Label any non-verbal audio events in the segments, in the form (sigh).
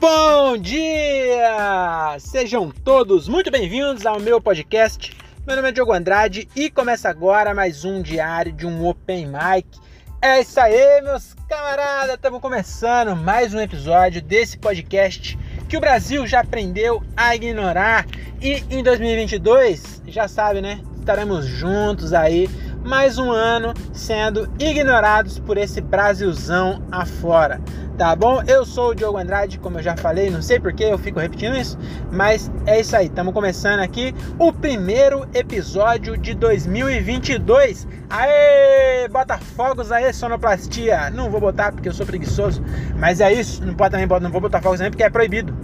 Bom dia! Sejam todos muito bem-vindos ao meu podcast. Meu nome é Diogo Andrade e começa agora mais um diário de um Open Mic. É isso aí, meus camaradas! Estamos começando mais um episódio desse podcast que o Brasil já aprendeu a ignorar e em 2022, já sabe, né? Estaremos juntos aí mais um ano sendo ignorados por esse Brasilzão afora. Tá bom? Eu sou o Diogo Andrade, como eu já falei, não sei porque eu fico repetindo isso, mas é isso aí. Estamos começando aqui o primeiro episódio de 2022. Aê! Bota fogos aí, sonoplastia. Não vou botar porque eu sou preguiçoso, mas é isso. Não pode também, não vou botar fogos também porque é proibido.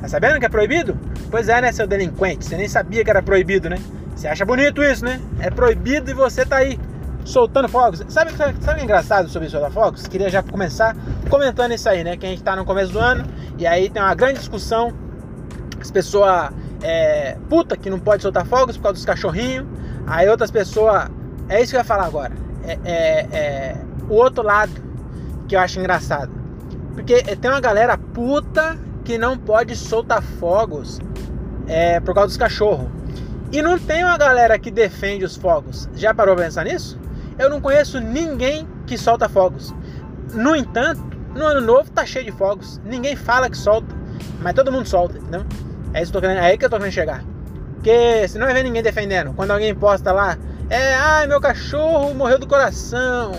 Tá sabendo que é proibido? Pois é, né, seu delinquente? Você nem sabia que era proibido, né? Você acha bonito isso, né? É proibido e você tá aí soltando fogos. Sabe, sabe, sabe o é engraçado sobre soltar fogos? Queria já começar comentando isso aí, né? Que a gente tá no começo do ano e aí tem uma grande discussão. As pessoas é, puta que não pode soltar fogos por causa dos cachorrinhos. Aí outras pessoas. É isso que eu ia falar agora. É, é, é o outro lado que eu acho engraçado. Porque tem uma galera puta que não pode soltar fogos é, por causa dos cachorros. E não tem uma galera que defende os fogos. Já parou pra pensar nisso? Eu não conheço ninguém que solta fogos. No entanto, no ano novo tá cheio de fogos. Ninguém fala que solta, mas todo mundo solta, entendeu? É, isso que querendo, é aí que eu tô querendo chegar. Porque se não vai ver ninguém defendendo. Quando alguém posta lá, é, ai, meu cachorro morreu do coração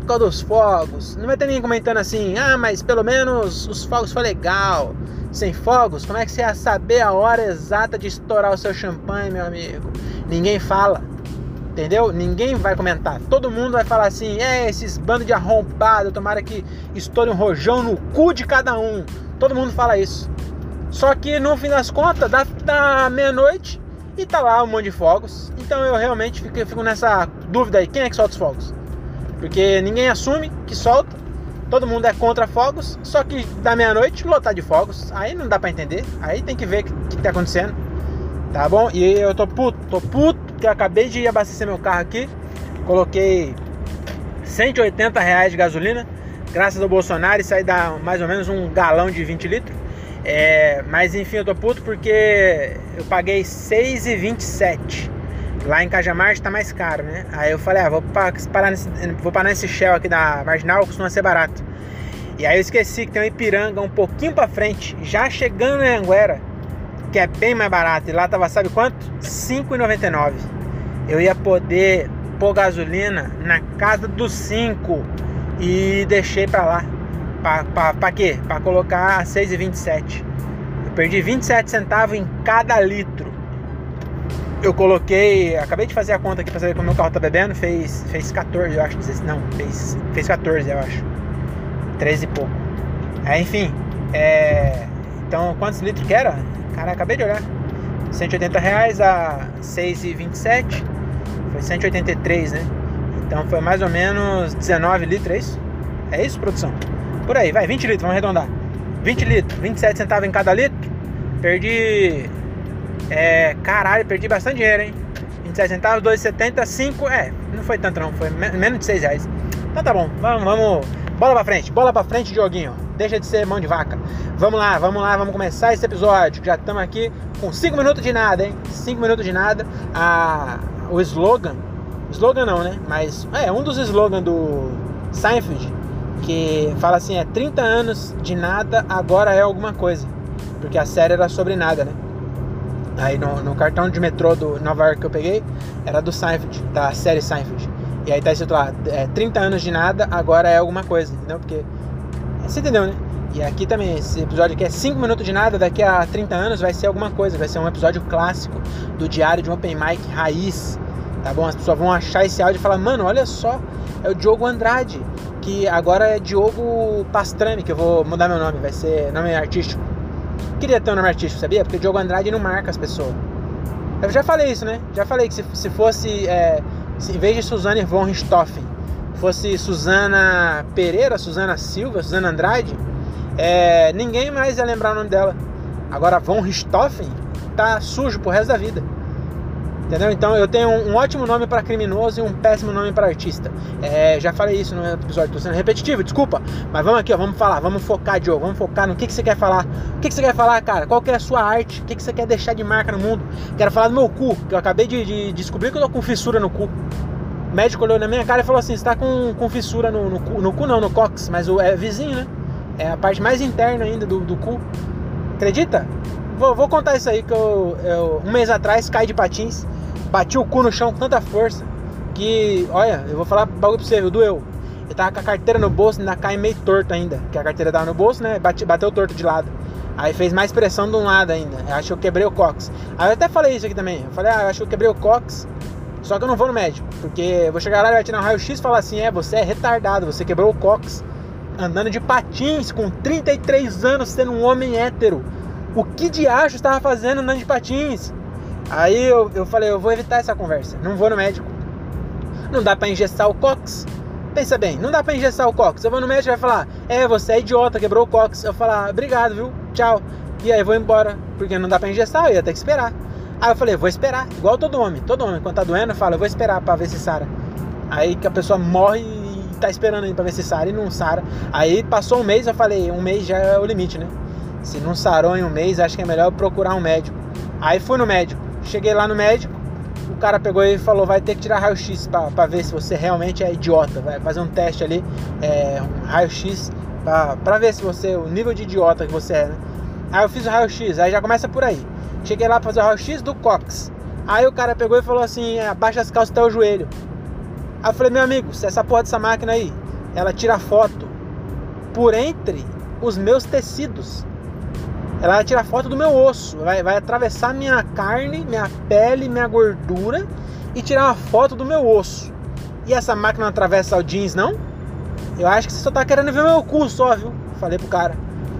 por causa dos fogos. Não vai ter ninguém comentando assim, ah, mas pelo menos os fogos foi legal. Sem fogos, como é que você ia saber a hora exata de estourar o seu champanhe, meu amigo? Ninguém fala. Entendeu? Ninguém vai comentar. Todo mundo vai falar assim: é, esses bandos de arrombado, tomara que estoure um rojão no cu de cada um. Todo mundo fala isso. Só que no fim das contas, dá, dá meia-noite e tá lá um monte de fogos. Então eu realmente fico, fico nessa dúvida aí: quem é que solta os fogos? Porque ninguém assume que solta todo mundo é contra fogos, só que da meia-noite lotar de fogos, aí não dá para entender, aí tem que ver o que, que tá acontecendo, tá bom? E eu tô puto, tô puto, porque eu acabei de abastecer meu carro aqui, coloquei 180 reais de gasolina, graças ao Bolsonaro, isso aí dá mais ou menos um galão de 20 litros, é, mas enfim, eu tô puto porque eu paguei 6,27 Lá em Cajamar está mais caro, né? Aí eu falei, ah, vou parar nesse, vou parar nesse Shell aqui da Marginal, costuma ser barato. E aí eu esqueci que tem um Ipiranga um pouquinho para frente, já chegando em Anguera, que é bem mais barato. E lá tava, sabe quanto? R$ 5,99. Eu ia poder pôr gasolina na casa dos 5 e deixei para lá. Para quê? Para colocar a 6,27. Eu perdi 27 centavos em cada litro eu coloquei, acabei de fazer a conta aqui pra saber como meu carro tá bebendo, fez, fez 14, eu acho, não, fez, fez 14, eu acho. 13 e pouco. É, enfim, é, então quantos litros que era? Cara, acabei de olhar. 180 reais a 6,27, foi 183, né? Então foi mais ou menos 19 litros, é isso? É isso, produção? Por aí, vai, 20 litros, vamos arredondar. 20 litros, 27 centavos em cada litro. Perdi é, caralho, perdi bastante dinheiro, hein? 27 centavos, 2,70, 5, é, não foi tanto não, foi menos de 6 reais. Então tá bom, vamos, vamos, bola pra frente, bola pra frente, joguinho. Deixa de ser mão de vaca. Vamos lá, vamos lá, vamos começar esse episódio. Já estamos aqui com 5 minutos de nada, hein? 5 minutos de nada. O slogan, slogan não, né? Mas é um dos slogans do Seinfeld, que fala assim: é 30 anos de nada, agora é alguma coisa. Porque a série era sobre nada, né? Aí no, no, cartão de metrô do Nova York que eu peguei, era do Seinfeld, da série Seinfeld. E aí tá escrito lá, é, 30 anos de nada, agora é alguma coisa, entendeu? Porque. Você entendeu, né? E aqui também, esse episódio aqui é 5 minutos de nada, daqui a 30 anos vai ser alguma coisa, vai ser um episódio clássico do diário de um Open Mic raiz. Tá bom? As pessoas vão achar esse áudio e falar, mano, olha só, é o Diogo Andrade, que agora é Diogo Pastrami, que eu vou mudar meu nome, vai ser nome artístico. Queria ter um nome artístico, sabia? Porque Diogo Andrade não marca as pessoas. Eu já falei isso, né? Já falei que se, se fosse, é, se, em vez de Suzane von Richthofen, fosse Suzana Pereira, Suzana Silva, Suzana Andrade, é, ninguém mais ia lembrar o nome dela. Agora, von Richthofen tá sujo pro resto da vida. Entendeu? Então eu tenho um, ótimo nome para criminoso e um péssimo nome para artista. É, já falei isso no episódio, tô sendo repetitivo, desculpa. Mas vamos aqui, ó, vamos falar, vamos focar, Diogo, vamos focar no que, que você quer falar. O que, que você quer falar, cara? Qual que é a sua arte? O que, que você quer deixar de marca no mundo? Quero falar do meu cu, que eu acabei de, de descobrir que eu tô com fissura no cu. O médico olhou na minha cara e falou assim: você tá com, com fissura no, no, cu, no cu, não, no cox, mas o, é vizinho, né? É a parte mais interna ainda do, do cu. Acredita? Vou, vou contar isso aí que eu, eu, um mês atrás caí de patins Bati o cu no chão com tanta força que, olha, eu vou falar bagulho pra você, doeu. Eu tava com a carteira no bolso ainda cai meio torto ainda. Que a carteira tava no bolso, né? Bate, bateu torto de lado. Aí fez mais pressão de um lado ainda. Eu acho que eu quebrei o cox. Aí eu até falei isso aqui também. Eu falei, ah, eu acho que eu quebrei o cox. Só que eu não vou no médico. Porque eu vou chegar lá e vai tirar um raio-x e falar assim: é, você é retardado, você quebrou o cox. Andando de patins com 33 anos, sendo um homem hétero. O que diacho estava fazendo andando de patins? Aí eu, eu falei, eu vou evitar essa conversa, não vou no médico. Não dá para ingestar o cox. Pensa bem, não dá para ingestar o cox. Eu vou no médico e vai falar, é, você é idiota, quebrou o cox. Eu falar, obrigado, viu? Tchau. E aí eu vou embora, porque não dá para ingestar, eu ia ter que esperar. Aí eu falei, vou esperar, igual todo homem. Todo homem, quando tá doendo, fala, eu vou esperar para ver se sara. Aí que a pessoa morre e tá esperando aí pra ver se sara e não sara. Aí passou um mês, eu falei, um mês já é o limite, né? Se não sarou em um mês, acho que é melhor procurar um médico. Aí fui no médico. Cheguei lá no médico, o cara pegou e falou: vai ter que tirar raio-x para ver se você realmente é idiota. Vai fazer um teste ali, é, um raio-x, para ver se você, o nível de idiota que você é, né? Aí eu fiz o raio-x, aí já começa por aí. Cheguei lá pra fazer o raio-x do Cox. Aí o cara pegou e falou assim: é, abaixa as calças até o joelho. Aí eu falei: meu amigo, se essa porra dessa máquina aí, ela tira foto por entre os meus tecidos. Ela vai tirar foto do meu osso, vai, vai atravessar minha carne, minha pele, minha gordura e tirar uma foto do meu osso. E essa máquina não atravessa o jeans, não? Eu acho que você só tá querendo ver meu cu só, viu? Falei pro cara.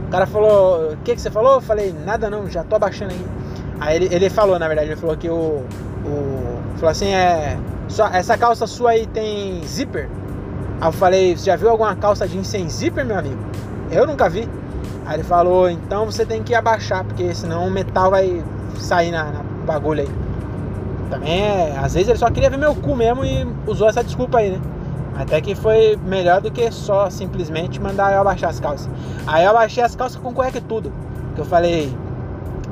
O cara falou, o que, que você falou? Eu falei, nada não, já tô abaixando aí. Aí ele, ele falou, na verdade, ele falou que o. o falou assim, é. Só, essa calça sua aí tem zíper? Aí eu falei, você já viu alguma calça jeans sem zíper, meu amigo? Eu nunca vi. Aí ele falou, então você tem que abaixar, porque senão o metal vai sair na, na bagulho aí. Também é, às vezes ele só queria ver meu cu mesmo e usou essa desculpa aí, né? Até que foi melhor do que só simplesmente mandar eu abaixar as calças. Aí eu abaixei as calças com cueca e tudo. Que eu falei,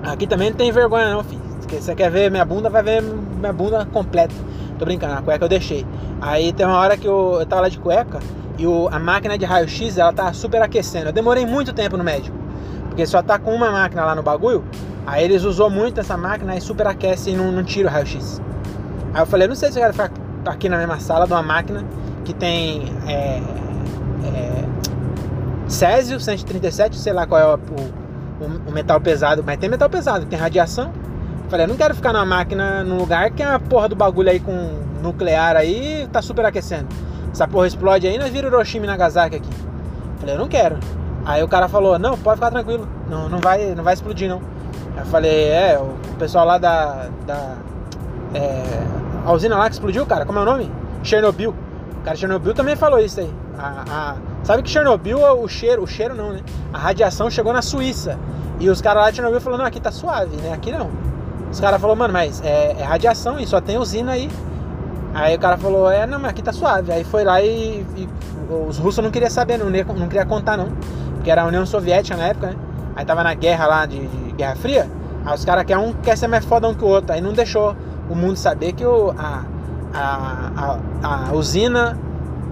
aqui também não tem vergonha não, filho. Se você quer ver minha bunda, vai ver minha bunda completa. Tô brincando, a cueca eu deixei. Aí tem uma hora que eu, eu tava lá de cueca e o, a máquina de raio-x ela tá super aquecendo. Eu demorei muito tempo no médico, porque só tá com uma máquina lá no bagulho. Aí eles usou muito essa máquina e superaquece e não, não tira o raio-x. Aí eu falei, não sei se eu quero ficar aqui na mesma sala de uma máquina que tem é, é, Césio 137, sei lá qual é o, o, o, metal pesado, mas tem metal pesado, tem radiação. Eu falei, eu não quero ficar numa máquina num lugar que é a porra do bagulho aí com nuclear aí tá superaquecendo essa porra explode aí, nós vira Hiroshima e Nagasaki aqui. Falei, eu não quero. Aí o cara falou, não, pode ficar tranquilo, não, não, vai, não vai explodir não. Aí eu falei, é, o pessoal lá da. da é, a usina lá que explodiu, cara, como é o nome? Chernobyl. O cara Chernobyl também falou isso aí. A, a, sabe que Chernobyl, o cheiro, o cheiro não, né? A radiação chegou na Suíça. E os caras lá de Chernobyl falaram, não, aqui tá suave, né? Aqui não. Os caras falaram, mano, mas é, é radiação e só tem usina aí. Aí o cara falou, é, não, mas aqui tá suave. Aí foi lá e, e os russos não queriam saber, não, não queria contar não. Porque era a União Soviética na época, né? Aí tava na guerra lá de, de Guerra Fria. Aí os caras querem um quer ser mais foda um que o outro. Aí não deixou o mundo saber que o, a, a, a, a usina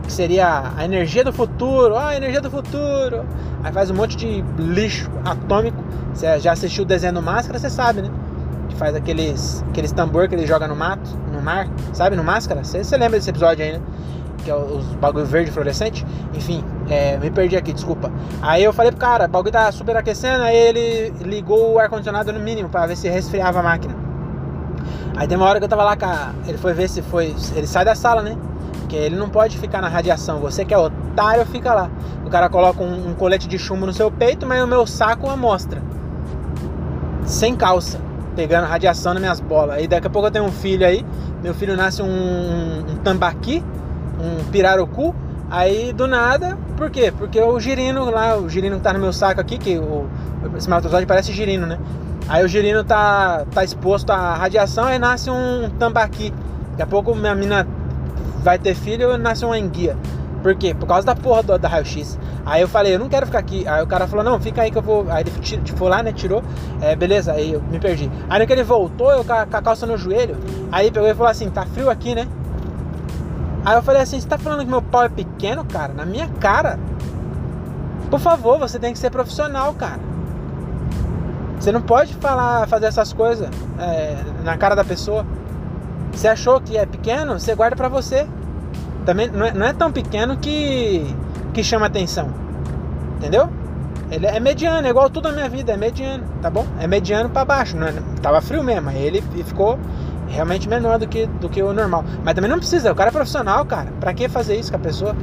que seria a energia do futuro, ah, a energia do futuro. Aí faz um monte de lixo atômico. Você já assistiu o desenho do Máscara, você sabe, né? Que faz aqueles, aqueles tambor que ele joga no mato sabe? No Máscara. Você lembra desse episódio aí, né? Que é os bagulho verde fluorescente. Enfim, é, me perdi aqui, desculpa. Aí eu falei pro cara, o bagulho tá super aquecendo. Aí ele ligou o ar-condicionado no mínimo para ver se resfriava a máquina. Aí tem uma hora que eu tava lá, cara, ele foi ver se foi. Ele sai da sala, né? Porque ele não pode ficar na radiação. Você que é otário, fica lá. O cara coloca um, um colete de chumbo no seu peito, mas o meu saco amostra. Sem calça pegando radiação nas minhas bolas. Aí daqui a pouco eu tenho um filho aí, meu filho nasce um, um, tambaqui, um pirarucu. Aí do nada, por quê? Porque o girino lá, o girino que tá no meu saco aqui, que o, espermatozoide parece girino, né? Aí o girino tá, tá exposto à radiação e nasce um tambaqui. Daqui a pouco minha mina vai ter filho e nasce uma enguia. Por quê? Por causa da porra do, da raio-x. Aí eu falei, eu não quero ficar aqui. Aí o cara falou, não, fica aí que eu vou. Aí ele foi lá, né? Tirou. É, beleza, aí eu me perdi. Aí que ele voltou, eu com a, com a calça no joelho. Aí ele pegou e falou assim, tá frio aqui, né? Aí eu falei assim, você tá falando que meu pau é pequeno, cara? Na minha cara. Por favor, você tem que ser profissional, cara. Você não pode falar, fazer essas coisas é, na cara da pessoa. Você achou que é pequeno, você guarda pra você. Também não é, não é tão pequeno que, que chama atenção. Entendeu? Ele é mediano, é igual tudo na minha vida, é mediano, tá bom? É mediano para baixo, não é, tava frio mesmo, aí ele ficou realmente menor do que, do que o normal. Mas também não precisa, o cara é profissional, cara. Pra que fazer isso com a pessoa?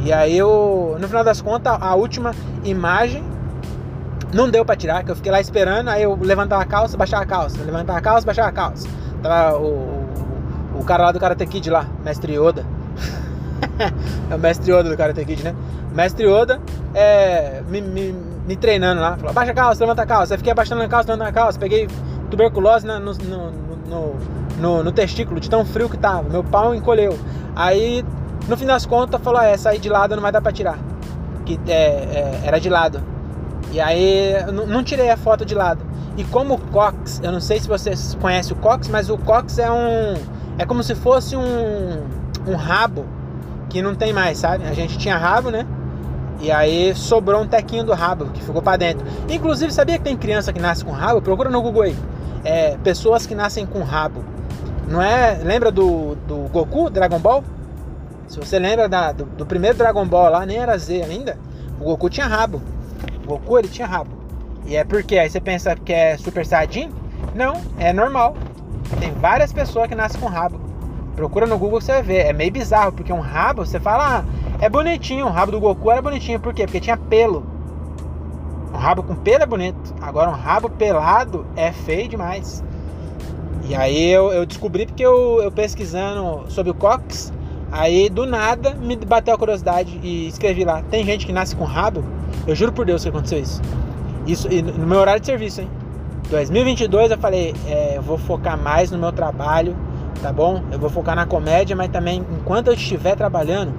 E aí eu, no final das contas, a última imagem não deu para tirar, que eu fiquei lá esperando, aí eu levantava a calça, baixava a calça, levantava a calça, baixava a calça. Tava o, o, o cara lá do Karate Kid lá, mestre Yoda. (laughs) é o mestre Yoda do Karate Kid, né? Mestre Yoda é, me, me, me treinando lá. Falou, baixa a calça, levanta a calça. Aí fiquei abaixando a calça, levantando a calça. Peguei tuberculose no, no, no, no, no testículo, de tão frio que tava. Meu pau encolheu. Aí, no fim das contas, falou, é, sair de lado não vai dar pra tirar. Que é, é, era de lado. E aí, não tirei a foto de lado. E como o Cox, eu não sei se vocês conhecem o Cox, mas o Cox é um... É como se fosse um, um rabo que não tem mais, sabe? A gente tinha rabo, né? E aí sobrou um tequinho do rabo que ficou para dentro. Inclusive, sabia que tem criança que nasce com rabo? Procura no Google aí. É, pessoas que nascem com rabo. Não é? Lembra do, do Goku, Dragon Ball? Se você lembra da, do, do, primeiro Dragon Ball lá, nem era Z ainda. O Goku tinha rabo. O Goku ele tinha rabo. E é porque aí você pensa que é Super Saiyajin? Não, é normal. Tem várias pessoas que nascem com rabo. Procura no Google você vai ver. É meio bizarro, porque um rabo, você fala, ah, é bonitinho. O rabo do Goku era bonitinho. Por quê? Porque tinha pelo. Um rabo com pelo é bonito. Agora um rabo pelado é feio demais. E aí eu, eu descobri porque eu, eu, pesquisando sobre o Cox, aí do nada me bateu a curiosidade e escrevi lá. Tem gente que nasce com rabo? Eu juro por Deus que aconteceu isso. Isso no meu horário de serviço, hein? 2022 eu falei, é, eu vou focar mais no meu trabalho, tá bom? Eu vou focar na comédia, mas também enquanto eu estiver trabalhando,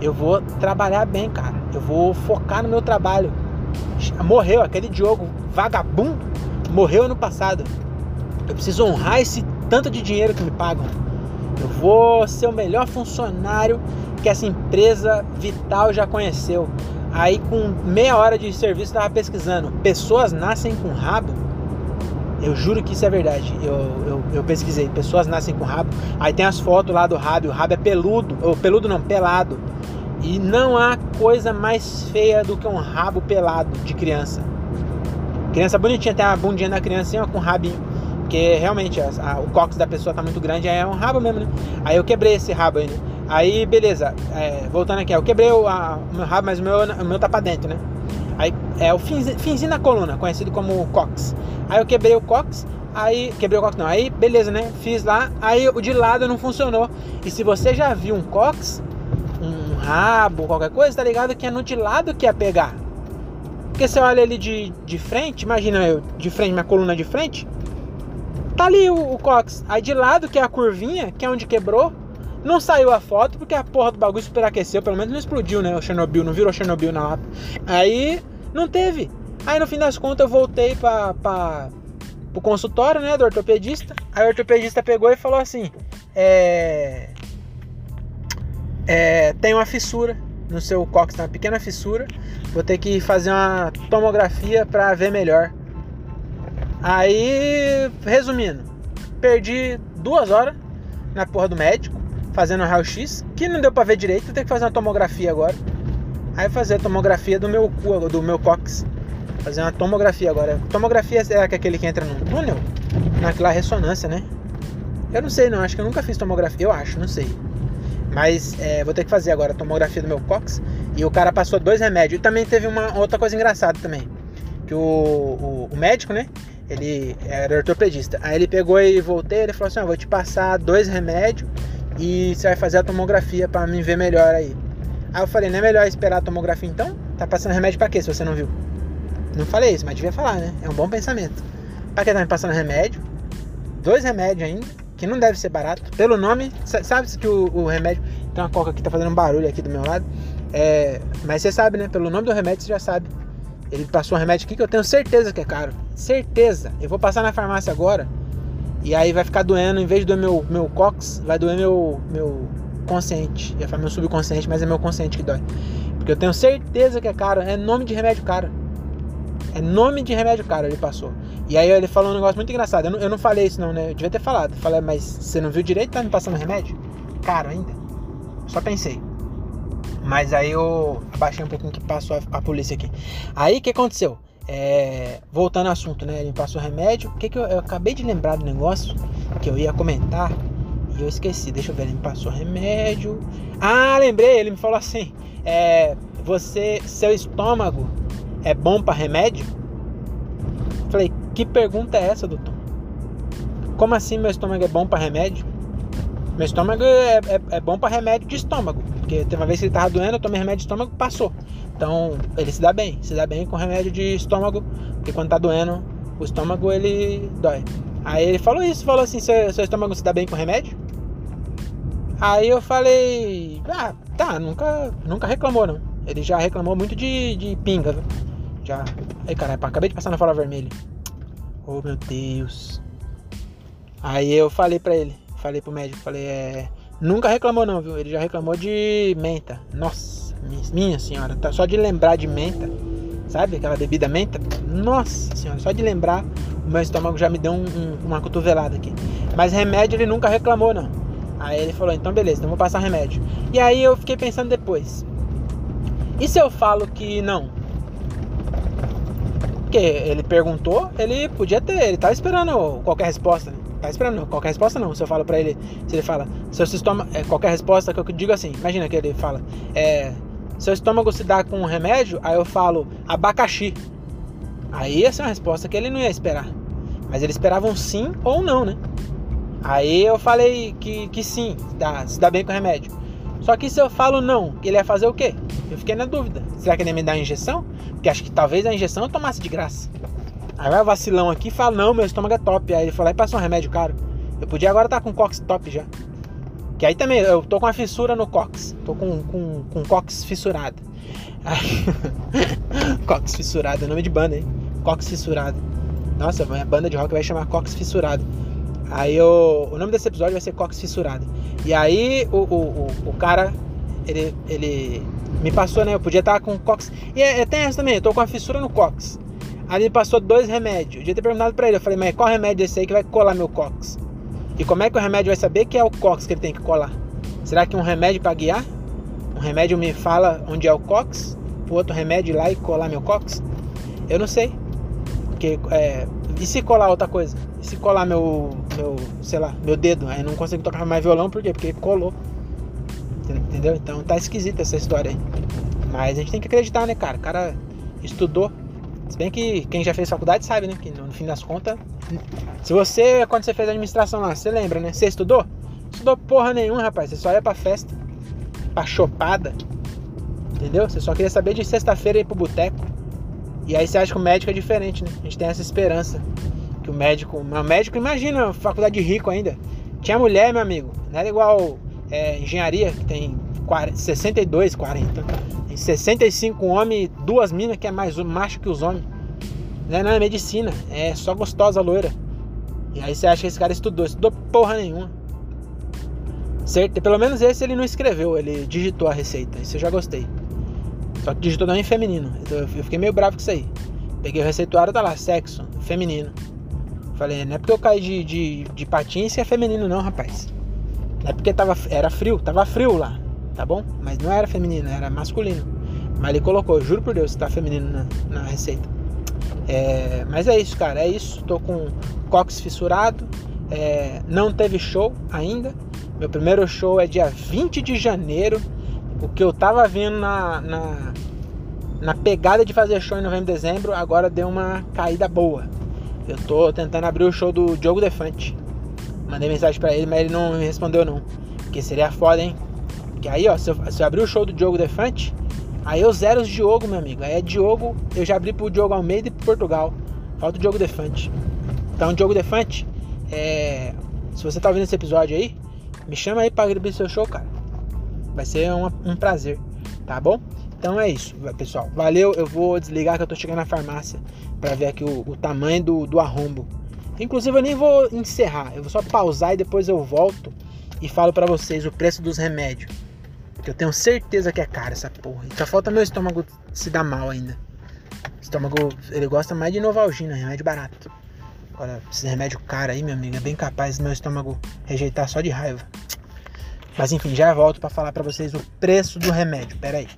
eu vou trabalhar bem, cara. Eu vou focar no meu trabalho. Morreu aquele Diogo vagabundo, morreu ano passado. Eu preciso honrar esse tanto de dinheiro que me pagam. Eu vou ser o melhor funcionário que essa empresa vital já conheceu. Aí com meia hora de serviço estava pesquisando. Pessoas nascem com rabo? Eu juro que isso é verdade. Eu, eu, eu, pesquisei. Pessoas nascem com rabo. Aí tem as fotos lá do rabo. O rabo é peludo. Ou peludo não, pelado. E não há coisa mais feia do que um rabo pelado de criança. Criança bonitinha, tem a bundinha da criança ó, com rabinho. Porque realmente a, a, o cóccix da pessoa tá muito grande, é um rabo mesmo, né? Aí eu quebrei esse rabo aí, né? Aí, beleza, é, voltando aqui, eu quebrei o, a, o, meu rabo, mas o meu, o meu tá pra dentro, né? É o finzinho, da coluna, conhecido como cox. Aí eu quebrei o cox, aí quebrei o cox não, aí beleza, né? Fiz lá, aí o de lado não funcionou. E se você já viu um cox, um rabo, qualquer coisa, tá ligado que é no de lado que ia pegar. Porque você olha ali de, de frente, imagina eu de frente, minha coluna de frente, tá ali o, o cox. Aí de lado, que é a curvinha, que é onde quebrou, não saiu a foto porque a porra do bagulho superaqueceu, pelo menos não explodiu, né? O Chernobyl, não virou Chernobyl na lata. Aí não teve. Aí no fim das contas eu voltei pra, pro consultório, né, do ortopedista. Aí o ortopedista pegou e falou assim: é é, tem uma fissura no seu cóccix, uma pequena fissura. Vou ter que fazer uma tomografia para ver melhor. Aí, resumindo, perdi duas horas na porra do médico fazendo raio-x, que não deu para ver direito, vou ter que fazer uma tomografia agora. Aí fazer a tomografia do meu cu, do meu cóccix. Fazer uma tomografia agora. Tomografia é aquele que entra num túnel? Naquela ressonância, né? Eu não sei não, acho que eu nunca fiz tomografia. Eu acho, não sei. Mas é, vou ter que fazer agora a tomografia do meu cox. E o cara passou dois remédios. E também teve uma outra coisa engraçada também. Que o, o, o médico, né? Ele era ortopedista. Aí ele pegou e voltei. Ele falou assim: ah, vou te passar dois remédios. E você vai fazer a tomografia para me ver melhor aí. Aí eu falei: não é melhor esperar a tomografia então? Tá passando remédio para quê se você não viu? Não falei isso, mas devia falar, né? É um bom pensamento. Pra que tá me passando remédio? Dois remédios ainda, que não deve ser barato. Pelo nome, sabe-se que o, o, remédio. Tem uma coca que tá fazendo um barulho aqui do meu lado. É, mas você sabe, né? Pelo nome do remédio você já sabe. Ele passou um remédio aqui que eu tenho certeza que é caro. Certeza. Eu vou passar na farmácia agora. E aí vai ficar doendo, em vez doer meu, meu cox, vai doer meu, meu consciente. Ia falar meu subconsciente, mas é meu consciente que dói. Porque eu tenho certeza que é caro. É nome de remédio caro. É nome de remédio caro, ele passou. E aí ele falou um negócio muito engraçado. Eu não, eu não falei isso não, né? Eu devia ter falado. falei, mas você não viu direito? Tá me passando remédio? Caro ainda. Só pensei. Mas aí eu abaixei um pouquinho que passou a, a polícia aqui. Aí o que aconteceu? É, voltando ao assunto, né? Ele passou remédio. O que, que eu, eu, acabei de lembrar do negócio que eu ia comentar e eu esqueci. Deixa eu ver, ele me passou remédio. Ah, lembrei, ele me falou assim: é, você, seu estômago é bom para remédio? Falei, que pergunta é essa, doutor? Como assim meu estômago é bom para remédio? Meu estômago é, é, é bom para remédio de estômago. Porque teve uma vez que ele tava doendo, eu tomei remédio de estômago, passou. Então, ele se dá bem, se dá bem com remédio de estômago, porque quando tá doendo, o estômago ele dói. Aí ele falou isso, falou assim, seu, seu estômago se dá bem com remédio? Aí eu falei, ah, tá, nunca, nunca reclamou não. Ele já reclamou muito de, de pinga, viu? Já. Aí, caralho, acabei de passar na fala vermelha. Oh, meu Deus. Aí eu falei pra ele, falei pro médico, falei, é. Nunca reclamou não, viu? Ele já reclamou de menta. Nossa, minha senhora, tá só de lembrar de menta, sabe? Aquela bebida menta. Nossa senhora, só de lembrar, o meu estômago já me deu um, um, uma cotovelada aqui. Mas remédio ele nunca reclamou não. Aí ele falou, então beleza, então vou passar remédio. E aí eu fiquei pensando depois. E se eu falo que não? Porque ele perguntou, ele podia ter, ele tava esperando qualquer resposta. Tá esperando qualquer resposta não. Se eu falo pra ele, se ele fala, seu estômago, é, qualquer resposta que eu digo assim, imagina que ele fala, é, seu estômago se dá com um remédio, aí eu falo abacaxi. Aí essa é uma resposta que ele não ia esperar. Mas ele esperava um sim ou não, né? Aí eu falei que, que sim, dá, se dá bem com o remédio. Só que se eu falo não, ele ia fazer o quê? Eu fiquei na dúvida. Será que ele ia me dar injeção? Porque acho que talvez a injeção eu tomasse de graça. Aí vai o vacilão aqui e fala, não, meu estômago é top. Aí ele falou, e passou um remédio caro. Eu podia agora estar tá com cox top já. Que aí também, eu tô com uma fissura no cox. Tô com, com, com cox fissurado. (laughs) cox fissurado, é nome de banda, hein? Cox fissurado. Nossa, a banda de rock vai chamar Cox Fissurado. Aí eu, o nome desse episódio vai ser Cox Fissurado. E aí o, o, o, o cara, ele, ele me passou, né? Eu podia estar com Cox. E é, é, tem essa também, eu tô com uma fissura no Cox. Aí ele passou dois remédios. Eu devia ter perguntado pra ele. Eu falei, mas qual remédio é esse aí que vai colar meu cox? E como é que o remédio vai saber que é o cox que ele tem que colar? Será que um remédio para guiar? Um remédio me fala onde é o cox? O outro remédio ir lá e colar meu cox? Eu não sei. Porque, é, e se colar outra coisa? E se colar meu, meu, sei lá, meu dedo? Aí não consigo tocar mais violão, por quê? Porque colou. Entendeu? Então tá esquisita essa história aí. Mas a gente tem que acreditar, né, cara? O cara estudou, se bem que quem já fez faculdade sabe, né? Que no fim das contas. Se você, quando você fez administração lá, você lembra, né? Você estudou? Estudou porra nenhuma, rapaz. Você só ia pra festa, pra chopada. Entendeu? Você só queria saber de sexta-feira ir pro boteco. E aí você acha que o médico é diferente, né? A gente tem essa esperança. Que o médico. O médico, imagina, faculdade de rico ainda. Tinha mulher, meu amigo. Não era igual é, engenharia, que tem 40, 62, 40. Tem 65 homens, duas minas que é mais macho que os homens. Não é, não é medicina, é só gostosa loira. E aí você acha que esse cara estudou? Estudou porra nenhuma. Certo? Pelo menos esse ele não escreveu, ele digitou a receita. Isso eu já gostei. Só que digitou também feminino. Então eu fiquei meio bravo com isso aí. Peguei o receituário, tá lá, sexo, feminino. Falei, não é porque eu caí de, de, de patins que é feminino não, rapaz. É porque tava, era frio, tava frio lá tá bom? Mas não era feminino, era masculino. Mas ele colocou, juro por Deus, tá feminino na, na receita. É, mas é isso, cara, é isso. Tô com cox fissurado. É, não teve show ainda. Meu primeiro show é dia 20 de janeiro. O que eu tava vendo na, na, na pegada de fazer show em novembro e dezembro, agora deu uma caída boa. Eu tô tentando abrir o show do Diogo Defante. Mandei mensagem para ele, mas ele não me respondeu não. Porque seria foda, hein? Que aí, ó, se eu, se eu abrir o show do Diogo Defante, aí eu zero os Diogo, meu amigo. Aí é Diogo, eu já abri pro Diogo Almeida e pro Portugal. Falta o Diogo Defante. Então, Diogo Defante, é, se você tá ouvindo esse episódio aí, me chama aí para abrir seu show, cara. Vai ser um, um prazer, tá bom? Então é isso, pessoal. Valeu, eu vou desligar que eu tô chegando na farmácia para ver aqui o, o tamanho do, do arrombo. Inclusive eu nem vou encerrar, eu vou só pausar e depois eu volto e falo para vocês o preço dos remédios. Que eu tenho certeza que é caro essa porra. E só falta meu estômago se dar mal ainda. Estômago, ele gosta mais de Novalgina, remédio barato. Agora, esse remédio caro aí, meu amigo, é bem capaz do meu estômago rejeitar só de raiva. Mas enfim, já volto para falar para vocês o preço do remédio. Pera aí.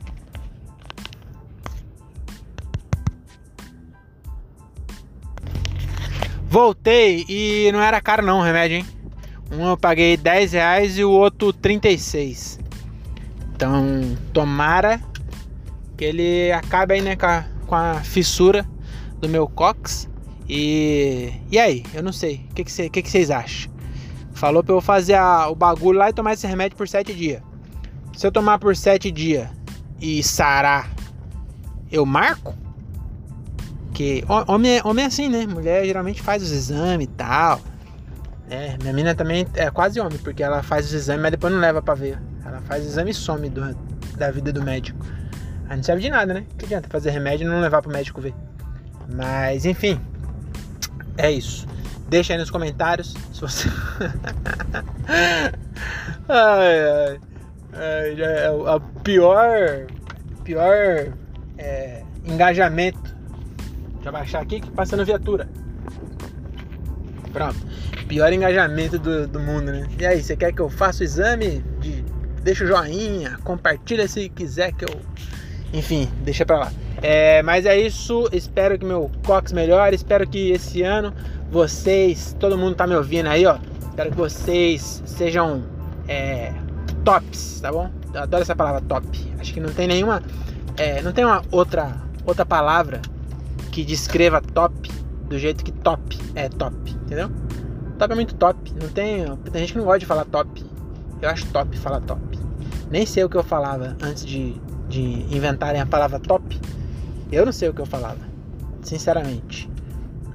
Voltei e não era caro não o remédio, hein? Um eu paguei 10 reais e o outro 36. Então, tomara que ele acabe aí, né, com a, com a fissura do meu cox. E, e aí, eu não sei. O que, que, que, que vocês acham? Falou pra eu fazer a, o bagulho lá e tomar esse remédio por 7 dias. Se eu tomar por 7 dias e sarar, eu marco? Porque homem é, homem é assim, né? Mulher geralmente faz os exames e tal. É, minha mina também é quase homem, porque ela faz os exames, mas depois não leva pra ver. Ela faz o exame e some do, da vida do médico. Aí não serve de nada, né? Que adianta fazer remédio e não levar pro médico ver. Mas, enfim. É isso. Deixa aí nos comentários se você. (laughs) ai. ai é o pior. Pior é, engajamento Deixa eu baixar aqui que passando viatura. Pronto. Pior engajamento do, do mundo, né? E aí, você quer que eu faça o exame? De, deixa o joinha, compartilha se quiser que eu. Enfim, deixa pra lá. É, mas é isso. Espero que meu Cox melhore. Espero que esse ano vocês, todo mundo tá me ouvindo aí, ó. Espero que vocês sejam é, tops, tá bom? Eu adoro essa palavra top. Acho que não tem nenhuma. É, não tem uma outra, outra palavra que descreva top do jeito que top é top, entendeu? Top é muito top. Não tem, tem gente que não gosta de falar top. Eu acho top falar top. Nem sei o que eu falava antes de, de inventarem a palavra top. Eu não sei o que eu falava, sinceramente.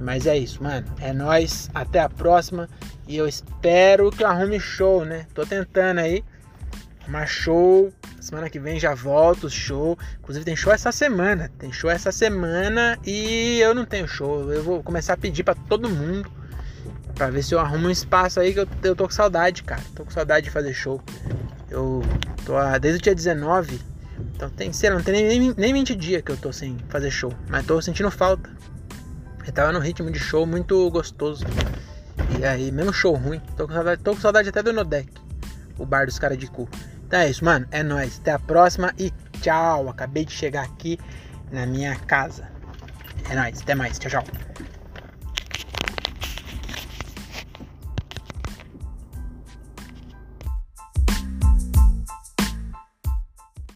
Mas é isso, mano. É nós. Até a próxima. E eu espero que arrume show, né? Tô tentando aí. Mas show Semana que vem já volto, show. Inclusive tem show essa semana. Tem show essa semana e eu não tenho show. Eu vou começar a pedir para todo mundo. Pra ver se eu arrumo um espaço aí que eu, eu tô com saudade, cara. Tô com saudade de fazer show. Eu tô desde o dia 19. Então tem, sei lá, não tem nem, nem 20 dias que eu tô sem fazer show. Mas tô sentindo falta. Eu tava num ritmo de show muito gostoso. E aí, mesmo show ruim. Tô com saudade, tô com saudade até do Nodec. O bar dos caras de cu. Então é isso, mano. É nóis. Até a próxima e tchau. Acabei de chegar aqui na minha casa. É nóis. Até mais. Tchau, tchau.